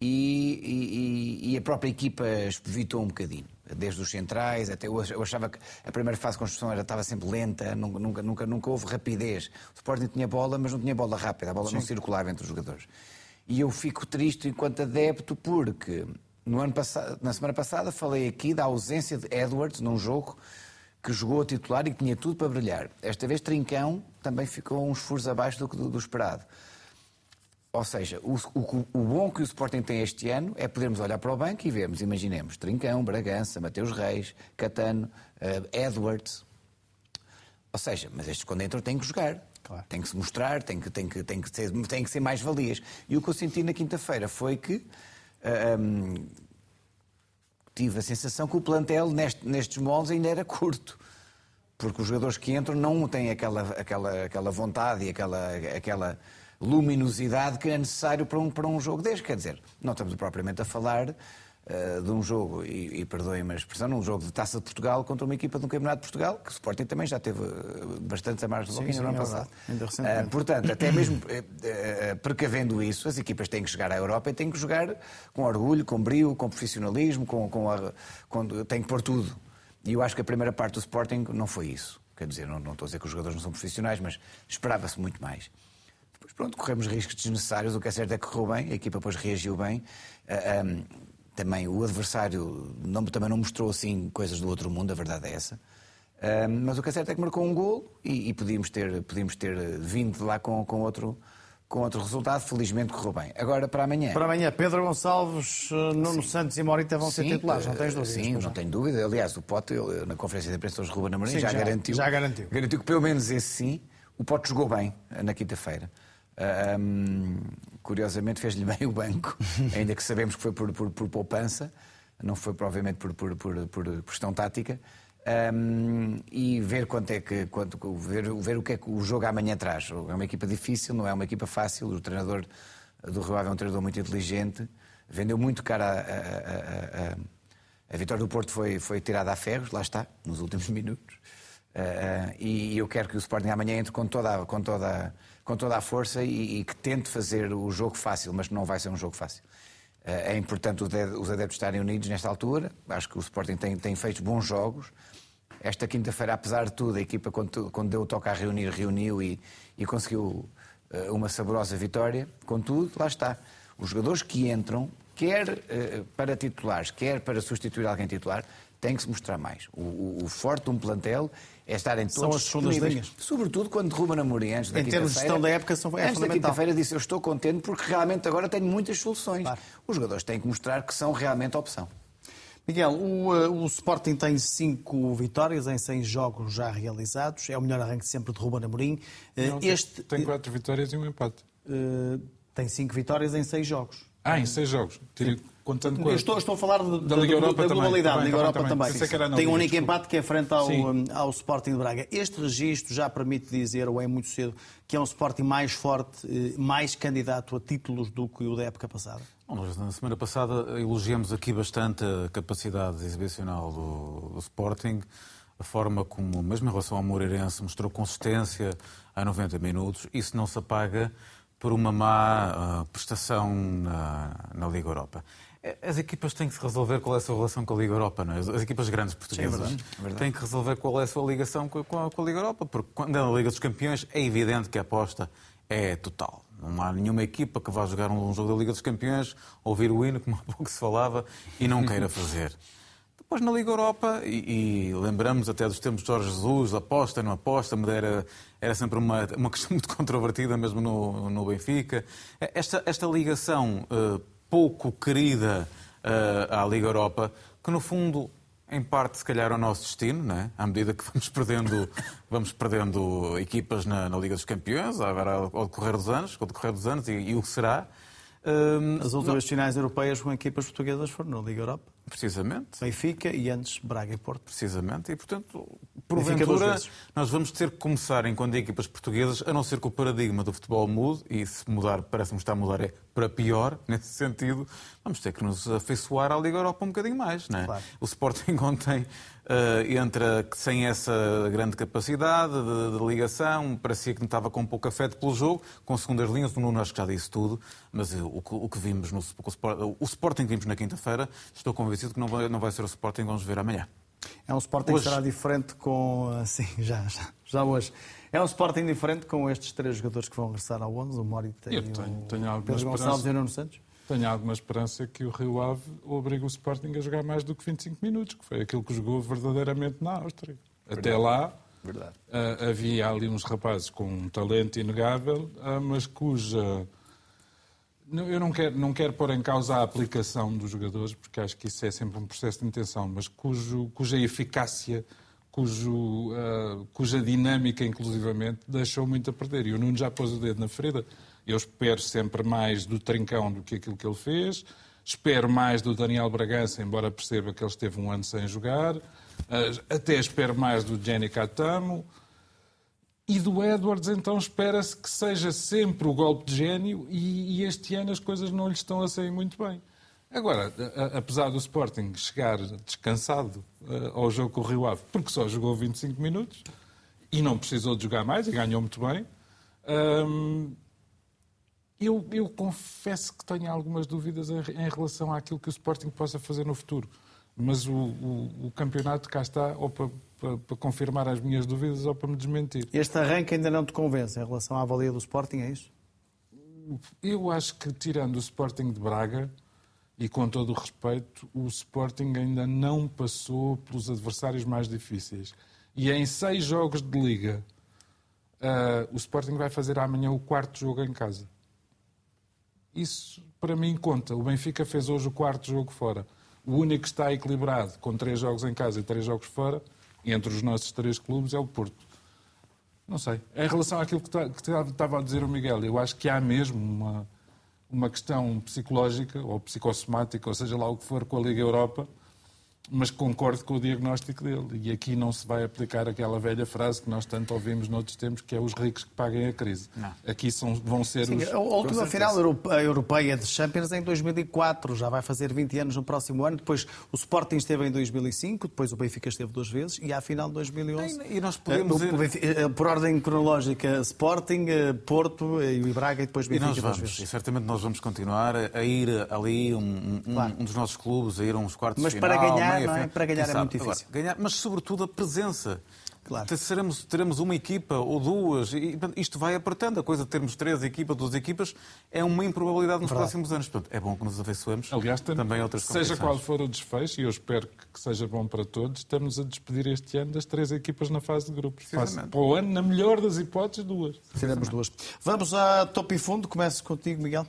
e, e, e, a própria equipa evitou um bocadinho. Desde os centrais até. Eu achava que a primeira fase de construção era, estava sempre lenta, nunca, nunca, nunca houve rapidez. O Sporting tinha bola, mas não tinha bola rápida, a bola Sim. não circulava entre os jogadores. E eu fico triste enquanto adepto porque no ano passado, na semana passada falei aqui da ausência de Edwards num jogo que jogou a titular e que tinha tudo para brilhar. Esta vez Trincão também ficou uns furos abaixo do, do, do esperado. Ou seja, o, o, o, bom que o Sporting tem este ano é podermos olhar para o banco e vermos, imaginemos, Trincão, Bragança, Mateus Reis, Catano, uh, Edwards. Ou seja, mas estes quando entram têm que jogar. Claro. Tem que se mostrar, tem que, tem que, tem que, ser, tem que ser mais valias. E o que eu senti na quinta-feira foi que uh, eh, um, tive a sensação que o plantel neste, nestes moldes ainda era curto. Porque os jogadores que entram não têm aquela, aquela, aquela vontade e aquela, aquela luminosidade que é necessário para um, para um jogo deste. Quer dizer, não estamos propriamente a falar de um jogo, e, e perdoem-me a expressão, um jogo de taça de Portugal contra uma equipa de um campeonato de Portugal, que o Sporting também já teve uh, bastante a mais de no ano é passado. Uh, portanto, até mesmo precavendo isso, as equipas têm que chegar à Europa e têm que jogar com orgulho, com brio, com profissionalismo, com, com, a, com têm que pôr tudo. E eu acho que a primeira parte do Sporting não foi isso. Quer dizer, não, não estou a dizer que os jogadores não são profissionais, mas esperava-se muito mais. Depois, pronto, corremos riscos desnecessários. O que é certo é que correu bem, a equipa depois reagiu bem. Uh, um, também o adversário não, também não mostrou assim coisas do outro mundo, a verdade é essa. Uh, mas o que é certo é que marcou um gol e, e podíamos, ter, podíamos ter vindo de lá com, com, outro, com outro resultado. Felizmente correu bem. Agora para amanhã. Para amanhã, Pedro Gonçalves, eh, Nuno sim. Santos e Morita vão sim, ser titulares, não tens dúvidas? Sim, não tenho dúvida. Aliás, o Pote, na conferência de imprensa hoje, Ruben Amorim, já, já, garantiu, já garantiu. Garantiu que pelo menos esse sim. O Pote jogou bem eh, na quinta-feira. Um, curiosamente fez-lhe bem o banco, ainda que sabemos que foi por, por, por poupança, não foi provavelmente por, por, por, por questão tática. Um, e ver quanto é que quanto, ver, ver o que é que o jogo amanhã traz. É uma equipa difícil, não é uma equipa fácil. O treinador do Rio Ave é um treinador muito inteligente, vendeu muito cara a, a, a, a, vitória do Porto foi, foi tirada a ferros, lá está, nos últimos minutos. Uh, e eu quero que o Sporting amanhã entre com toda, com toda com toda a força e, e, que tente fazer o jogo fácil, mas não vai ser um jogo fácil. Eh, é importante os adeptos estarem unidos nesta altura. Acho que o Sporting tem, tem feito bons jogos. Esta quinta-feira, apesar de tudo, a equipa, quando, quando deu o toque a reunir, reuniu e, e conseguiu eh, uma saborosa vitória. Contudo, lá está. Os jogadores que entram, quer uh, para titulares, quer para substituir alguém titular, têm que se mostrar mais. O, o, o forte de um plantel é estarem todos São as linhas. Sobretudo quando derruba na Mourinho antes da Em termos de gestão da época, são, é antes da quinta-feira disse eu estou contente porque realmente agora tenho muitas soluções. Claro. Os jogadores têm que mostrar que são realmente a opção. Miguel, o, eh, o, Sporting tem cinco vitórias em seis jogos já realizados. É o melhor arranque sempre de Ruben Amorim. Eh, Não, este tem quatro vitórias e um empate. Uh, tem cinco vitórias em seis jogos. Ah, em seis jogos. Contando com estou, estou a falar de, da Liga Europa da globalidade, também, Liga Europa também. também. Tem um único empate que é frente ao, ao Sporting de Braga. Este registro já permite dizer, ou é muito cedo, que é um Sporting mais forte, eh, mais candidato a títulos do que o da época passada? Nós, na semana passada, elogiamos aqui bastante a capacidade exibicional do, do Sporting, a forma como, mesmo em relação ao Moreirense, mostrou consistência a 90 minutos. Isso não se apaga por uma má uh, prestação na, na Liga Europa. As equipas têm que resolver qual é a sua relação com a Liga Europa, não é? As equipas grandes portuguesas Sim, é verdade, é verdade. têm que resolver qual é a sua ligação com a, com a Liga Europa, porque quando é na Liga dos Campeões é evidente que a aposta é total. Não há nenhuma equipa que vá jogar um jogo da Liga dos Campeões, ouvir o hino, como há pouco se falava, e não queira fazer. Depois na Liga Europa, e, e, lembramos até dos tempos de Jorge Jesus, aposta, não aposta, era, era sempre uma, uma questão muito controvertida mesmo no, no Benfica. Esta, esta ligação uh, pouco querida uh, à Liga Europa, que no fundo, em parte, se calhar é o nosso destino, não é? à medida que vamos perdendo, vamos perdendo equipas na, na Liga dos Campeões, agora ao decorrer dos anos, ao decorrer dos anos, e, e o que será. As últimas não... finais europeias com equipas portuguesas foram na Liga Europa. Precisamente. Benfica e antes Braga e Porto. Precisamente. E, portanto, porventura, nós vamos ter que começar, enquanto equipas portuguesas, a não ser que o paradigma do futebol mude, e se mudar, parece-me estar a mudar, é para pior, nesse sentido, vamos ter que nos afeiçoar à Liga Europa um bocadinho mais. Não é? Claro. O Sporting ontem eh, entra sem essa grande capacidade de, de ligação, parecia que não estava com pouco afeto pelo jogo, com segundas linhas, o Nuno acho que já disse tudo, mas eh, o, o que vimos no o, o Sporting que vimos na quinta-feira, estou convencido que não vai, não vai ser o Sporting que vamos ver amanhã. É um Sporting Hoje. que será diferente com. ah, Sim, já, já, já hoje. É um Sporting diferente com estes três jogadores que vão regressar ao 11, o Morita e Eu tenho- o tenho alguma Pedro Gonçalves esperança. e o Nuno Santos. Tenho alguma esperança que o Rio Ave obrigue o Sporting a jogar mais do que 25 minutos, que foi aquilo que jogou verdadeiramente na Áustria. Até lá Verdade. ah, havia ali uns rapazes com um talento inegável, ah, mas cuja. Eu não quero, não quero pôr em causa a aplicação dos jogadores, porque acho que isso é sempre um processo de intenção, mas cujo, cuja eficácia, cujo, ah, cuja dinâmica, inclusivamente, deixou muito a perder. E o Nuno já pôs o dedo na ferida. Eu espero sempre mais do Trincão do que aquilo que ele fez. Espero mais do Daniel Bragança, embora perceba que ele esteve um ano sem jogar. Ah, até espero mais do Jenny Catamo. E do Edwards, então, espera-se que seja sempre o golpe de gênio e, e este ano as coisas não lhe estão a sair muito bem. Agora, apesar do Sporting chegar descansado eh, ao jogo com o Rio Ave, porque só jogou 25 minutos e não precisou de jogar mais e ganhou muito bem, hum, eu, eu confesso que tenho algumas dúvidas em, em relação àquilo que o Sporting possa fazer no futuro. Mas o, o- o campeonato cá está ou para, para- para confirmar as minhas dúvidas ou para me desmentir. Este arranque ainda não te convence em relação à valia do Sporting, é isso? Eu acho que, tirando o Sporting de Braga, e com todo o respeito, o Sporting ainda não passou pelos adversários mais difíceis. E em seis jogos de Liga, ah, o Sporting vai fazer amanhã o quarto jogo em casa. Isso, para mim, conta. O Benfica fez hoje o quarto jogo fora. O único que está equilibrado, com três jogos em casa e três jogos fora, entre os nossos três clubes, é o Porto. Não sei. Em relação àquilo que ta- que estava a dizer o Miguel, eu acho que há mesmo uma, uma questão psicológica ou psicossomática, ou seja lá o que for, com a Liga Europa, mas concordo com o diagnóstico dele. E aqui não se vai aplicar aquela velha frase que nós tanto ouvimos noutros tempos, que é os ricos que paguem a crise. Aqui são, vão ser Sim, os... a última final europe- europeia de Champions é em 2004, já vai fazer 20 anos no próximo ano. Depois o Sporting esteve em 2005, depois o Benfica esteve duas vezes e à final de 2011. E nós podemos eh, ir- eh, Por ordem cronológica, Sporting, eh, Porto e o Braga e depois E Benfica nós duas vamos, e vezes. certamente nós vamos continuar a a ir ali, um, um- Claro. um dos nossos clubes, a ir a uns quartos Mas de para final, ganhar, meia não é? Para ganhar Quem é muito difícil. Agora, ganhar, mas sobretudo a presença. Claro. Te- Seremos, teremos uma equipa ou duas, e isto vai apertando. A coisa de termos três equipas, duas equipas, é uma improbabilidade nos próximos anos. Portanto, é bom que nos afeiçoemos Aliás, tem- também a outras seja qual for o desfecho, e eu espero que seja bom para todos, estamos a despedir este ano das três equipas na fase de grupos. Para o ano, na melhor das hipóteses, duas. Seremos duas. Vamos a topo e fundo. Começo contigo, Miguel.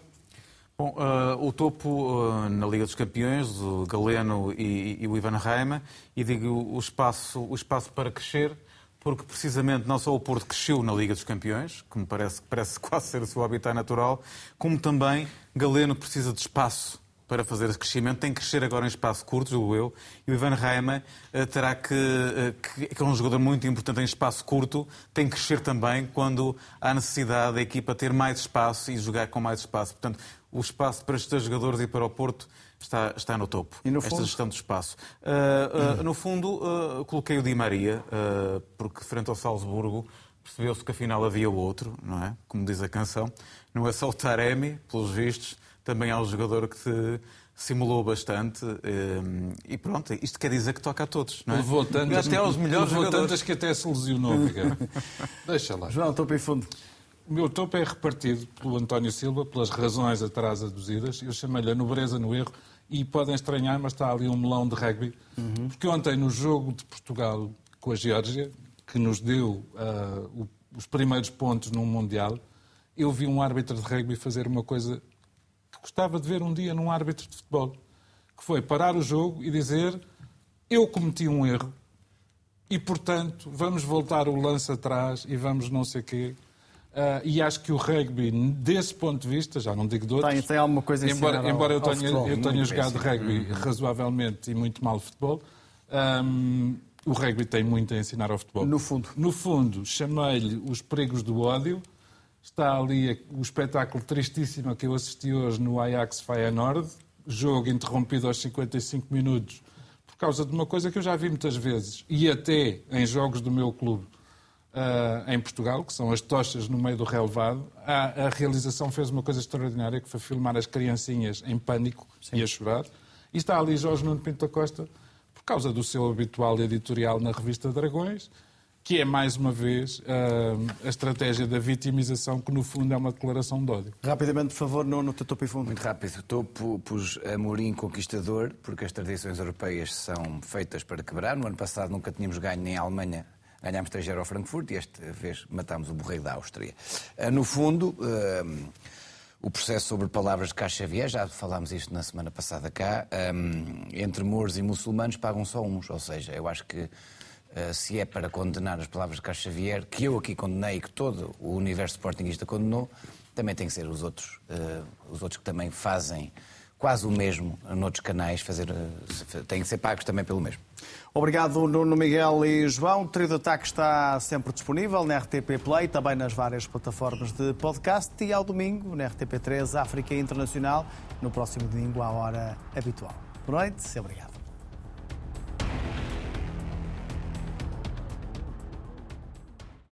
Bom, ah, o topo ah, na Liga dos Campeões, o Galeno e, e o Ivan Reima, e digo o espaço, o espaço para crescer, porque precisamente não só o Porto cresceu na Liga dos Campeões, que me parece, parece quase ser o seu habitat natural, como também Galeno precisa de espaço para fazer esse crescimento, tem que crescer agora em espaço curto, julgo eu, e o Ivan Reima eh, terá que, eh, que, que é um jogador muito importante em espaço curto, tem que crescer também quando há necessidade da equipa ter mais espaço e jogar com mais espaço. Portanto, o espaço para estes jogadores e para o Porto está, está no topo. E no Esta fundo? gestão do espaço. Uh, uh, no fundo, uh, coloquei o Di Maria, uh, porque frente ao Salzburgo percebeu-se que afinal havia o outro, não é? Como diz a canção. Não é só o Taremi, pelos vistos, também há um jogador que se simulou bastante. e pronto, isto quer dizer que toca a todos, não é? Levou tantas, Até aos melhores levou jogadores. tantas que até se lesionou. Deixa lá. João, topo e fundo. O meu topo é repartido pelo António Silva, pelas razões atrás aduzidas. Eu chamei-lhe a nobreza no erro e podem estranhar, mas está ali um melão de rugby. Porque ontem, no jogo de Portugal com a Geórgia, que nos deu ah, o- os primeiros pontos num Mundial, eu vi um árbitro de rugby fazer uma coisa que gostava de ver um dia num árbitro de futebol, que foi parar o jogo e dizer eu cometi um erro e, portanto, vamos voltar o lance atrás e vamos não sei quê. Uh, e acho que o rugby, desse ponto de vista, já não digo de outros, tem, tem alguma coisa embora, embora eu tenha, futebol, eu tenha jogado rugby uhum. razoavelmente e muito mal futebol, um, o rugby tem muito a ensinar ao futebol. No fundo. No fundo, chamei-lhe os perigos do ódio. Está ali o espetáculo tristíssimo que eu assisti hoje no Ajax Feyenoord, jogo interrompido aos 55 minutos por causa de uma coisa que eu já vi muitas vezes, e até em jogos do meu clube uh, em Portugal, que são as tochas no meio do relevado. A, a, realização fez uma coisa extraordinária, que foi filmar as criancinhas em pânico Sim. e a chorar. E está ali Jorge Nuno Pinto da Costa, por causa do seu habitual editorial na revista Dragões, que é, mais uma vez, a estratégia da vitimização, que no fundo é uma declaração de ódio. Rapidamente, por favor, no, no teu topo e fundo. Muito rápido. Topo pus Amorim conquistador, porque as tradições europeias são feitas para quebrar. No ano passado nunca tínhamos ganho nem a Alemanha Ganhámos 3-0 ao Frankfurt e esta vez matámos o borrego da Áustria. Ah, no fundo, ah, o processo sobre palavras de Caixa Xavier, já falámos isto na semana passada cá, ah, entre mouros e muçulmanos pagam só uns. Ou seja, eu acho que se é para condenar as palavras de Caixa Xavier, que eu aqui condenei e que todo o universo sportingista condenou, também tem que ser os outros, os outros que também fazem quase o mesmo noutros canais, fazer, têm que ser pagos também pelo mesmo. Obrigado, Nuno Miguel e João. O Trio de Ataque está sempre disponível na RTP Play, também nas várias plataformas de podcast e ao domingo na RTP3 África Internacional, no próximo domingo à hora habitual. Boa noite e obrigado.